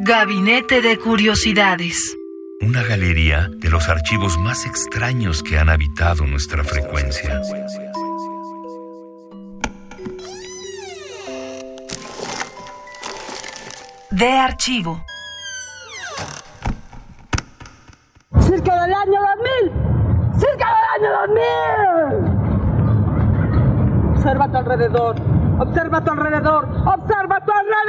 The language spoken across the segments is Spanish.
Gabinete de Curiosidades. Una galería de los archivos más extraños que han habitado nuestra frecuencia. De archivo. ¡Cerca del año 2000! ¡Cerca del año 2000! Observa a tu alrededor. Observa a tu alrededor. Observa a tu alrededor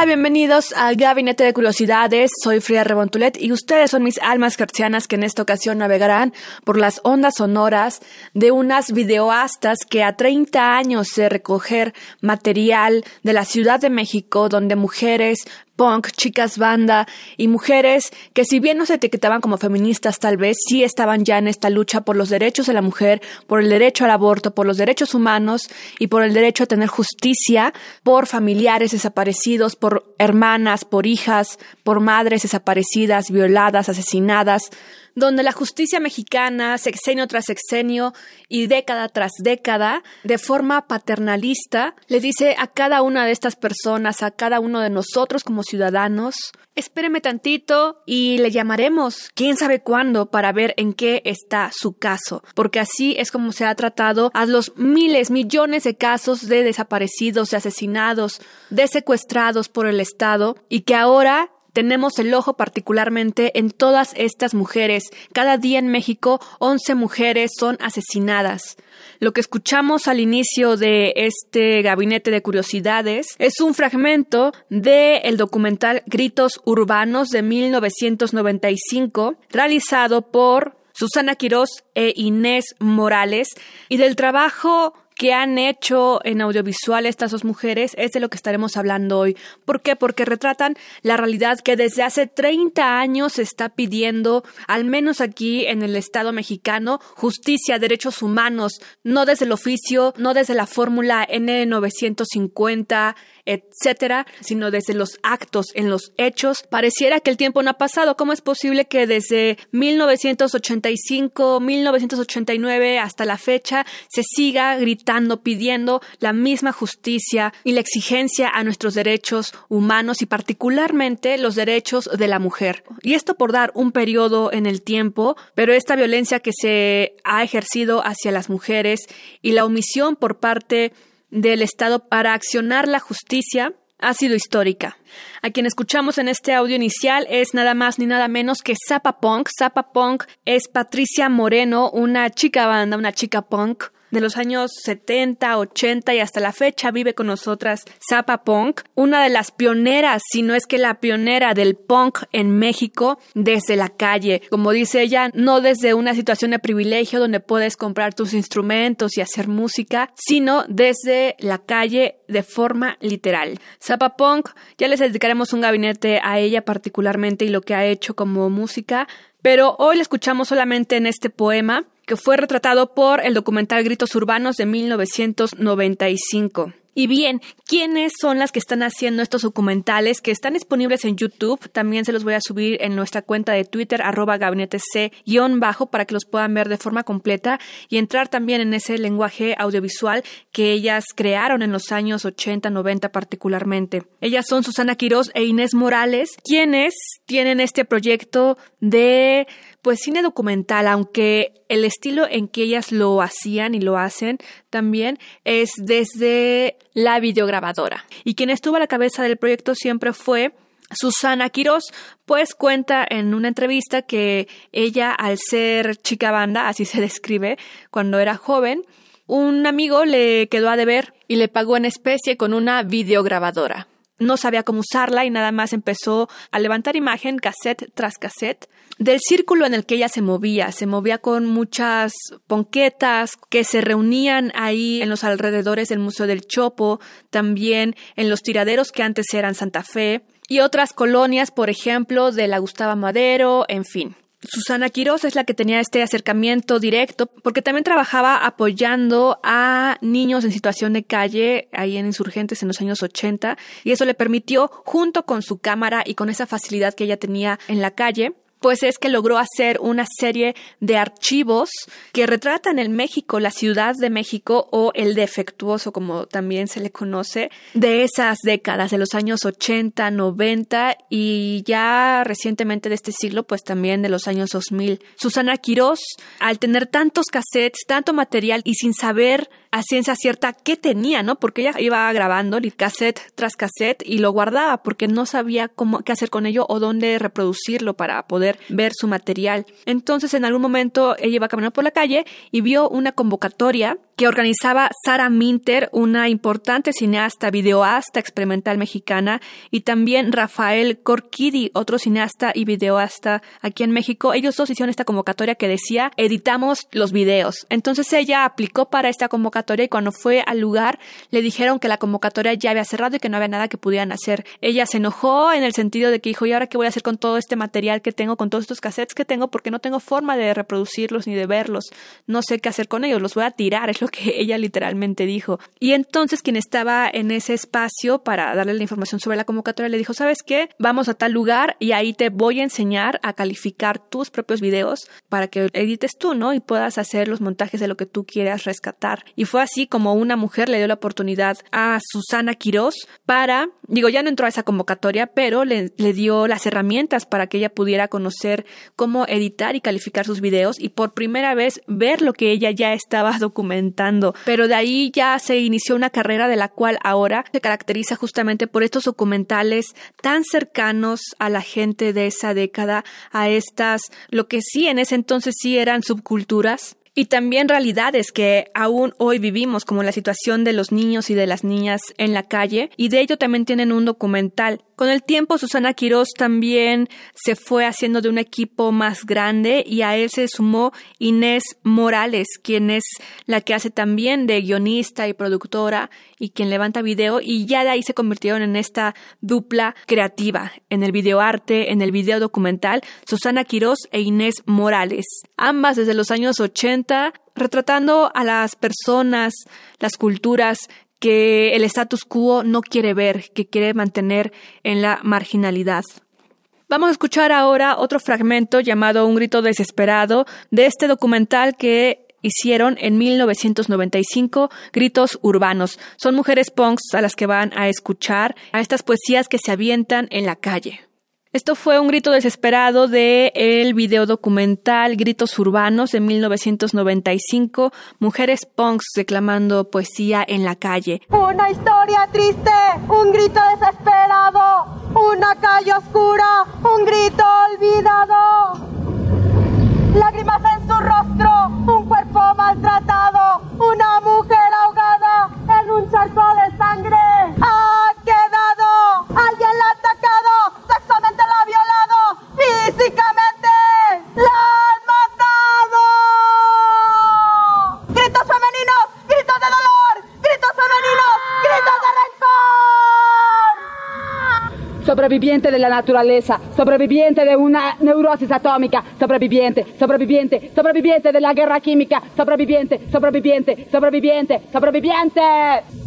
Hola, bienvenidos al Gabinete de Curiosidades. Soy Fría Rebontulet y ustedes son mis almas gercianas que en esta ocasión navegarán por las ondas sonoras de unas videoastas que a 30 años de recoger material de la Ciudad de México donde mujeres punk, chicas banda y mujeres que si bien no se etiquetaban como feministas tal vez, sí estaban ya en esta lucha por los derechos de la mujer, por el derecho al aborto, por los derechos humanos y por el derecho a tener justicia por familiares desaparecidos, por hermanas, por hijas, por madres desaparecidas, violadas, asesinadas, donde la justicia mexicana, sexenio tras sexenio y década tras década, de forma paternalista, le dice a cada una de estas personas, a cada uno de nosotros como ciudadanos, espéreme tantito y le llamaremos, quién sabe cuándo, para ver en qué está su caso, porque así es como se ha tratado a los miles, millones de casos de desaparecidos, de asesinados, de secuestrados por el Estado y que ahora tenemos el ojo particularmente en todas estas mujeres. Cada día en México, 11 mujeres son asesinadas. Lo que escuchamos al inicio de este gabinete de curiosidades es un fragmento del el documental Gritos Urbanos de 1995, realizado por Susana Quirós e Inés Morales, y del trabajo que han hecho en audiovisual estas dos mujeres es de lo que estaremos hablando hoy. ¿Por qué? Porque retratan la realidad que desde hace 30 años se está pidiendo, al menos aquí en el Estado mexicano, justicia, derechos humanos, no desde el oficio, no desde la fórmula N950, etcétera, sino desde los actos, en los hechos. Pareciera que el tiempo no ha pasado. ¿Cómo es posible que desde 1985, 1989 hasta la fecha se siga gritando, pidiendo la misma justicia y la exigencia a nuestros derechos humanos y particularmente los derechos de la mujer? Y esto por dar un periodo en el tiempo, pero esta violencia que se ha ejercido hacia las mujeres y la omisión por parte del Estado para accionar la justicia ha sido histórica. A quien escuchamos en este audio inicial es nada más ni nada menos que Zappa Punk. Zappa Punk es Patricia Moreno, una chica banda, una chica punk de los años 70, 80 y hasta la fecha vive con nosotras Zappa Punk, una de las pioneras, si no es que la pionera del punk en México desde la calle. Como dice ella, no desde una situación de privilegio donde puedes comprar tus instrumentos y hacer música, sino desde la calle de forma literal. Zappa Punk, ya les dedicaremos un gabinete a ella particularmente y lo que ha hecho como música, pero hoy la escuchamos solamente en este poema que fue retratado por el documental Gritos Urbanos de 1995. Y bien, ¿quiénes son las que están haciendo estos documentales que están disponibles en YouTube? También se los voy a subir en nuestra cuenta de Twitter, arroba gabinete C-bajo, para que los puedan ver de forma completa y entrar también en ese lenguaje audiovisual que ellas crearon en los años 80, 90 particularmente. Ellas son Susana Quirós e Inés Morales, quienes tienen este proyecto de pues cine documental, aunque el estilo en que ellas lo hacían y lo hacen también es desde la videograbadora. Y quien estuvo a la cabeza del proyecto siempre fue Susana Quiroz, pues cuenta en una entrevista que ella, al ser chica banda, así se describe, cuando era joven, un amigo le quedó a deber y le pagó en especie con una videograbadora. No sabía cómo usarla y nada más empezó a levantar imagen cassette tras cassette del círculo en el que ella se movía. Se movía con muchas ponquetas que se reunían ahí en los alrededores del Museo del Chopo, también en los tiraderos que antes eran Santa Fe y otras colonias, por ejemplo, de la Gustava Madero, en fin. Susana Quiroz es la que tenía este acercamiento directo porque también trabajaba apoyando a niños en situación de calle ahí en Insurgentes en los años 80 y eso le permitió junto con su cámara y con esa facilidad que ella tenía en la calle pues es que logró hacer una serie de archivos que retratan el México, la Ciudad de México o el defectuoso, como también se le conoce, de esas décadas, de los años 80, 90 y ya recientemente de este siglo, pues también de los años 2000. Susana Quirós, al tener tantos cassettes, tanto material y sin saber a ciencia cierta qué tenía, ¿no? Porque ella iba grabando cassette tras cassette y lo guardaba porque no sabía cómo qué hacer con ello o dónde reproducirlo para poder ver su material. Entonces, en algún momento ella iba caminando por la calle y vio una convocatoria que organizaba Sara Minter, una importante cineasta, videoasta experimental mexicana, y también Rafael Corquidi, otro cineasta y videoasta aquí en México. Ellos dos hicieron esta convocatoria que decía, editamos los videos. Entonces ella aplicó para esta convocatoria y cuando fue al lugar le dijeron que la convocatoria ya había cerrado y que no había nada que pudieran hacer. Ella se enojó en el sentido de que dijo, ¿y ahora qué voy a hacer con todo este material que tengo, con todos estos cassettes que tengo? Porque no tengo forma de reproducirlos ni de verlos. No sé qué hacer con ellos, los voy a tirar, es lo que ella literalmente dijo. Y entonces quien estaba en ese espacio para darle la información sobre la convocatoria le dijo, ¿sabes qué? Vamos a tal lugar y ahí te voy a enseñar a calificar tus propios videos para que edites tú, ¿no? Y puedas hacer los montajes de lo que tú quieras rescatar. Y fue así como una mujer le dio la oportunidad a Susana Quirós para, digo, ya no entró a esa convocatoria, pero le, le dio las herramientas para que ella pudiera conocer cómo editar y calificar sus videos y por primera vez ver lo que ella ya estaba documentando. Pero de ahí ya se inició una carrera de la cual ahora se caracteriza justamente por estos documentales tan cercanos a la gente de esa década, a estas, lo que sí en ese entonces sí eran subculturas, y también realidades que aún hoy vivimos, como la situación de los niños y de las niñas en la calle, y de ello también tienen un documental. Con el tiempo, Susana Quirós también se fue haciendo de un equipo más grande y a él se sumó Inés Morales, quien es la que hace también de guionista y productora y quien levanta video, y ya de ahí se convirtieron en esta dupla creativa, en el videoarte, en el video documental, Susana Quirós e Inés Morales. Ambas desde los años 80 retratando a las personas, las culturas que el status quo no quiere ver, que quiere mantener en la marginalidad. Vamos a escuchar ahora otro fragmento llamado Un grito desesperado de este documental que hicieron en 1995 Gritos Urbanos. Son mujeres punks a las que van a escuchar a estas poesías que se avientan en la calle. Esto fue un grito desesperado de video documental Gritos Urbanos de 1995, mujeres punks reclamando poesía en la calle. Una historia triste, un grito desesperado, una calle oscura, un grito olvidado. Lágrimas en su rostro, un cuerpo maltratado, una mujer ahogada en un charco de sangre. Ha quedado, alguien la ha atacado, sexualmente la ha violado, físicamente la han matado. Gritos femeninos, gritos de dolor, gritos femeninos, gritos de rencor. Sobreviviente de la sobreviviente de una neurosis atómica, sobreviviente, sobreviviente, sobreviviente de la guerra química, sobreviviente, sobreviviente, sobreviviente, sobreviviente.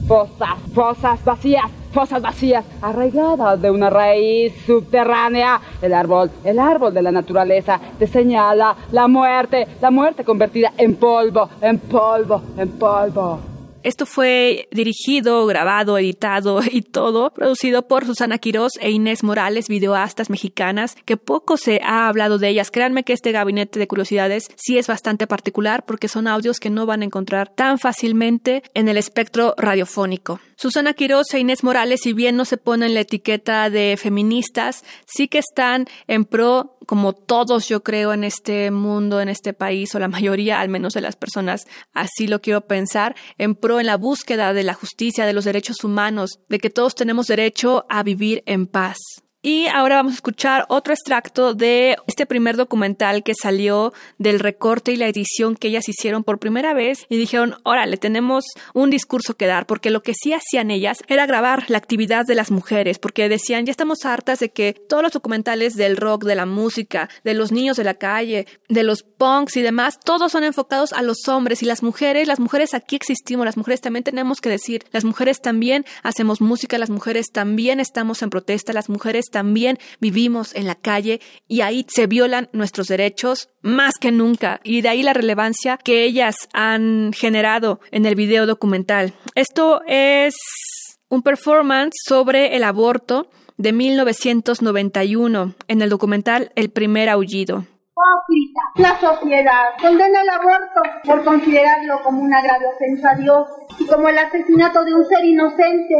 Fosas, fosas vacías, fosas vacías, arraigadas de una raíz subterránea. El árbol, el árbol de la naturaleza te señala la muerte, la muerte convertida en polvo, en polvo, en polvo. Esto fue dirigido, grabado, editado y todo, producido por Susana Quirós e Inés Morales, videoastas mexicanas, que poco se ha hablado de ellas. Créanme que este gabinete de curiosidades sí es bastante particular porque son audios que no van a encontrar tan fácilmente en el espectro radiofónico. Susana Quiroz e Inés Morales, si bien no se ponen la etiqueta de feministas, sí que están en pro, como todos yo creo en este mundo, en este país, o la mayoría al menos de las personas, así lo quiero pensar, en pro en la búsqueda de la justicia, de los derechos humanos, de que todos tenemos derecho a vivir en paz. Y ahora vamos a escuchar otro extracto de este primer documental que salió del recorte y la edición que ellas hicieron por primera vez y dijeron, órale, tenemos un discurso que dar, porque lo que sí hacían ellas era grabar la actividad de las mujeres, porque decían, ya estamos hartas de que todos los documentales del rock, de la música, de los niños de la calle, de los punks y demás, todos son enfocados a los hombres y las mujeres, las mujeres aquí existimos, las mujeres también tenemos que decir, las mujeres también hacemos música, las mujeres también estamos en protesta, las mujeres también vivimos en la calle y ahí se violan nuestros derechos más que nunca y de ahí la relevancia que ellas han generado en el video documental. Esto es un performance sobre el aborto de 1991 en el documental El primer aullido. La sociedad condena el aborto por considerarlo como una grave ofensa a Dios y como el asesinato de un ser inocente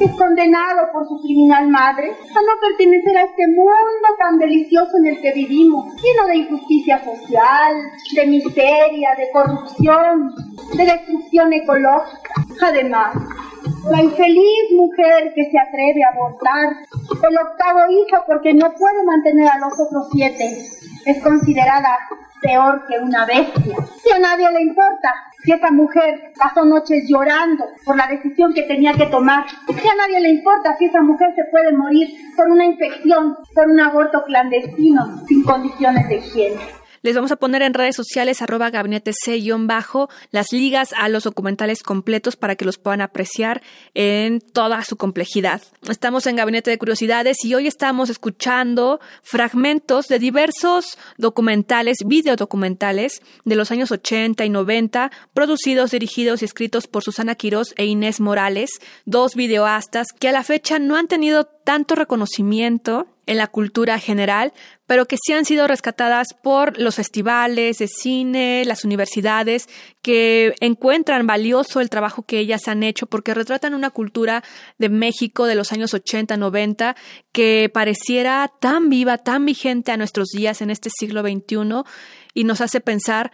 es condenado por su criminal madre a no pertenecer a este mundo tan delicioso en el que vivimos, lleno de injusticia social, de miseria, de corrupción, de destrucción ecológica. Además, la infeliz mujer que se atreve a abortar el octavo hijo porque no puede mantener a los otros siete es considerada peor que una bestia. Si a nadie le importa si esa mujer pasó noches llorando por la decisión que tenía que tomar, si a nadie le importa si esa mujer se puede morir por una infección, por un aborto clandestino, sin condiciones de higiene. Les vamos a poner en redes sociales arroba gabinete C-bajo las ligas a los documentales completos para que los puedan apreciar en toda su complejidad. Estamos en Gabinete de Curiosidades y hoy estamos escuchando fragmentos de diversos documentales, videodocumentales de los años 80 y 90, producidos, dirigidos y escritos por Susana Quirós e Inés Morales, dos videoastas que a la fecha no han tenido tanto reconocimiento en la cultura general, pero que sí han sido rescatadas por los festivales de cine, las universidades, que encuentran valioso el trabajo que ellas han hecho porque retratan una cultura de México de los años 80, 90 que pareciera tan viva, tan vigente a nuestros días en este siglo XXI y nos hace pensar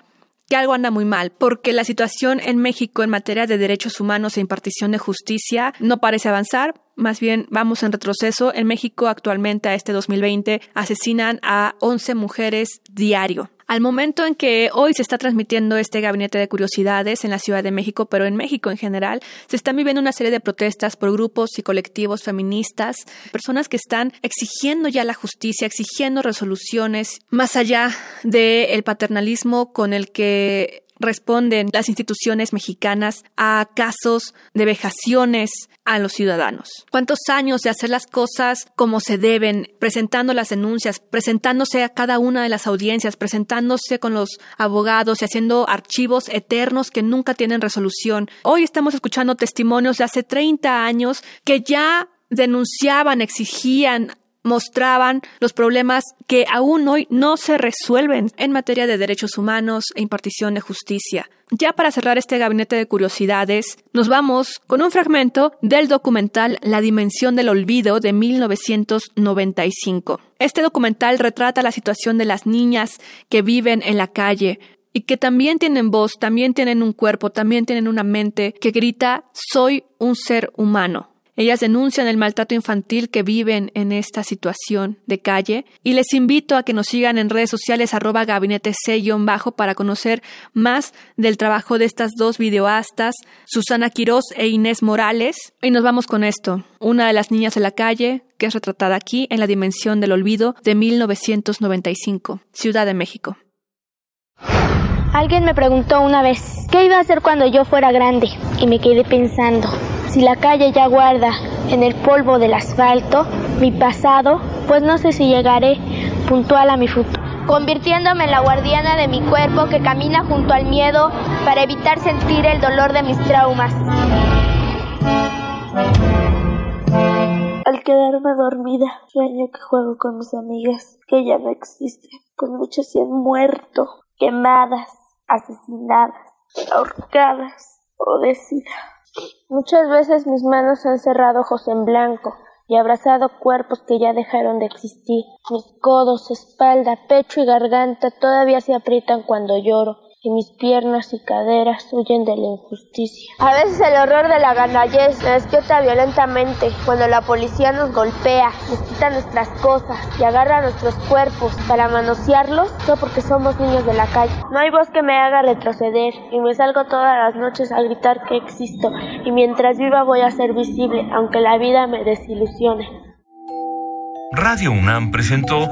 que algo anda muy mal, porque la situación en México en materia de derechos humanos e impartición de justicia no parece avanzar, más bien vamos en retroceso. En México actualmente a este 2020 asesinan a 11 mujeres diario. Al momento en que hoy se está transmitiendo este gabinete de curiosidades en la Ciudad de México, pero en México en general, se están viviendo una serie de protestas por grupos y colectivos feministas, personas que están exigiendo ya la justicia, exigiendo resoluciones más allá del paternalismo con el que responden las instituciones mexicanas a casos de vejaciones a los ciudadanos. ¿Cuántos años de hacer las cosas como se deben, presentando las denuncias, presentándose a cada una de las audiencias, presentándose con los abogados y haciendo archivos eternos que nunca tienen resolución? Hoy estamos escuchando testimonios de hace 30 años que ya denunciaban, exigían mostraban los problemas que aún hoy no se resuelven en materia de derechos humanos e impartición de justicia. Ya para cerrar este gabinete de curiosidades, nos vamos con un fragmento del documental La Dimensión del Olvido de 1995. Este documental retrata la situación de las niñas que viven en la calle, y que también tienen voz, también tienen un cuerpo, también tienen una mente que grita soy un ser humano. Ellas denuncian el maltrato infantil que viven en esta situación de calle y les invito a que nos sigan en redes sociales arroba gabinete bajo para conocer más del trabajo de estas dos videoastas, Susana Quirós e Inés Morales. Y nos vamos con esto, una de las niñas de la calle que es retratada aquí en la dimensión del olvido de 1995, Ciudad de México. Alguien me preguntó una vez, ¿qué iba a hacer cuando yo fuera grande? Y me quedé pensando, si la calle ya guarda en el polvo del asfalto mi pasado, pues no sé si llegaré puntual a mi futuro convirtiéndome en la guardiana de mi cuerpo que camina junto al miedo para evitar sentir el dolor de mis traumas. Al quedarme dormida, sueño que juego con mis amigas, que ya no existen, pues muchas se han muerto, quemadas, asesinadas, ahorcadas o de Muchas veces mis manos han cerrado ojos en blanco y abrazado cuerpos que ya dejaron de existir. Mis codos, espalda, pecho y garganta todavía se aprietan cuando lloro y mis piernas y caderas huyen de la injusticia. A veces el horror de la gandallez me despierta violentamente cuando la policía nos golpea, nos quita nuestras cosas y agarra nuestros cuerpos para manosearlos, todo porque somos niños de la calle. No hay voz que me haga retroceder y me salgo todas las noches a gritar que existo y mientras viva voy a ser visible, aunque la vida me desilusione. Radio UNAM presentó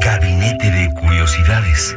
Gabinete de Curiosidades.